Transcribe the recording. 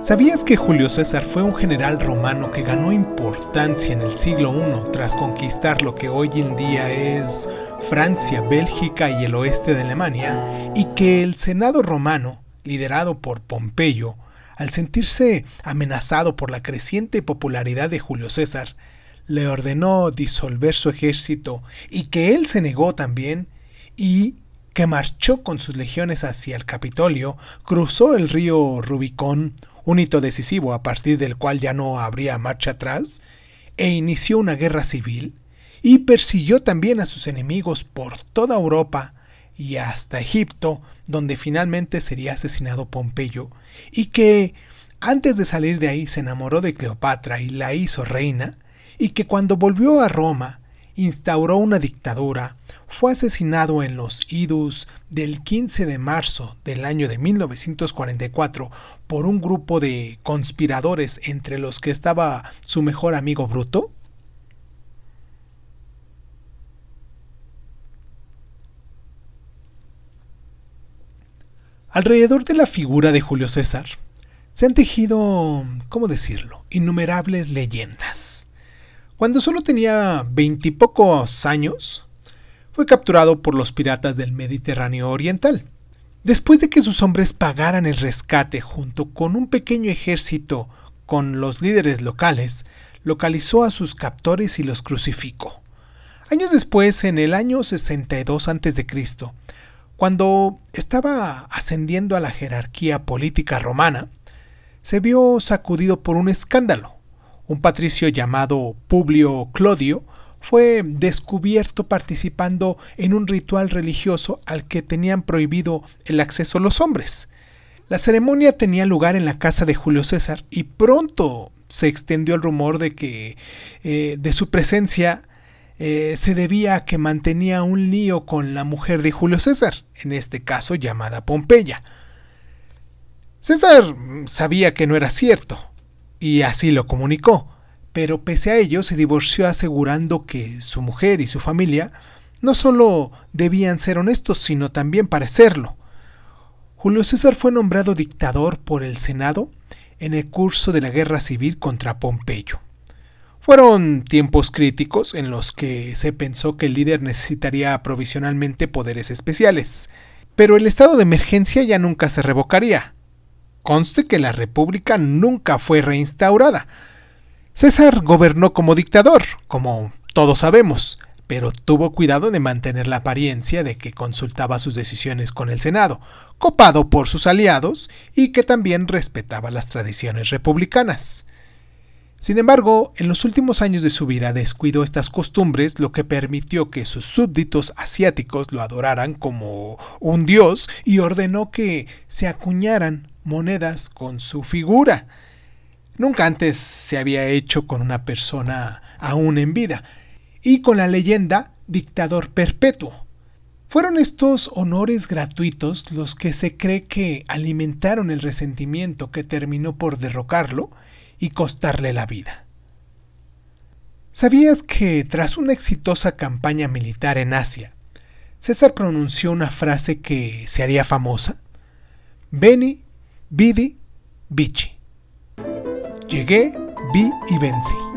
¿Sabías que Julio César fue un general romano que ganó importancia en el siglo I tras conquistar lo que hoy en día es Francia, Bélgica y el oeste de Alemania? Y que el Senado romano, liderado por Pompeyo, al sentirse amenazado por la creciente popularidad de Julio César, le ordenó disolver su ejército y que él se negó también y que marchó con sus legiones hacia el Capitolio, cruzó el río Rubicón, un hito decisivo a partir del cual ya no habría marcha atrás, e inició una guerra civil, y persiguió también a sus enemigos por toda Europa y hasta Egipto, donde finalmente sería asesinado Pompeyo, y que antes de salir de ahí se enamoró de Cleopatra y la hizo reina, y que cuando volvió a Roma instauró una dictadura, fue asesinado en los idus del 15 de marzo del año de 1944 por un grupo de conspiradores entre los que estaba su mejor amigo Bruto? Alrededor de la figura de Julio César se han tejido, ¿cómo decirlo?, innumerables leyendas. Cuando solo tenía veintipocos años, fue capturado por los piratas del Mediterráneo Oriental. Después de que sus hombres pagaran el rescate junto con un pequeño ejército con los líderes locales, localizó a sus captores y los crucificó. Años después, en el año 62 a.C., cuando estaba ascendiendo a la jerarquía política romana, se vio sacudido por un escándalo. Un patricio llamado Publio Clodio fue descubierto participando en un ritual religioso al que tenían prohibido el acceso los hombres. La ceremonia tenía lugar en la casa de Julio César y pronto se extendió el rumor de que eh, de su presencia eh, se debía a que mantenía un lío con la mujer de Julio César, en este caso llamada Pompeya. César sabía que no era cierto, y así lo comunicó pero pese a ello se divorció asegurando que su mujer y su familia no solo debían ser honestos, sino también parecerlo. Julio César fue nombrado dictador por el Senado en el curso de la guerra civil contra Pompeyo. Fueron tiempos críticos en los que se pensó que el líder necesitaría provisionalmente poderes especiales, pero el estado de emergencia ya nunca se revocaría. Conste que la República nunca fue reinstaurada, César gobernó como dictador, como todos sabemos, pero tuvo cuidado de mantener la apariencia de que consultaba sus decisiones con el Senado, copado por sus aliados y que también respetaba las tradiciones republicanas. Sin embargo, en los últimos años de su vida descuidó estas costumbres, lo que permitió que sus súbditos asiáticos lo adoraran como un dios y ordenó que se acuñaran monedas con su figura. Nunca antes se había hecho con una persona aún en vida, y con la leyenda dictador perpetuo. Fueron estos honores gratuitos los que se cree que alimentaron el resentimiento que terminó por derrocarlo y costarle la vida. ¿Sabías que tras una exitosa campaña militar en Asia, César pronunció una frase que se haría famosa? Beni, vidi, vici. Llegué, vi y vencí.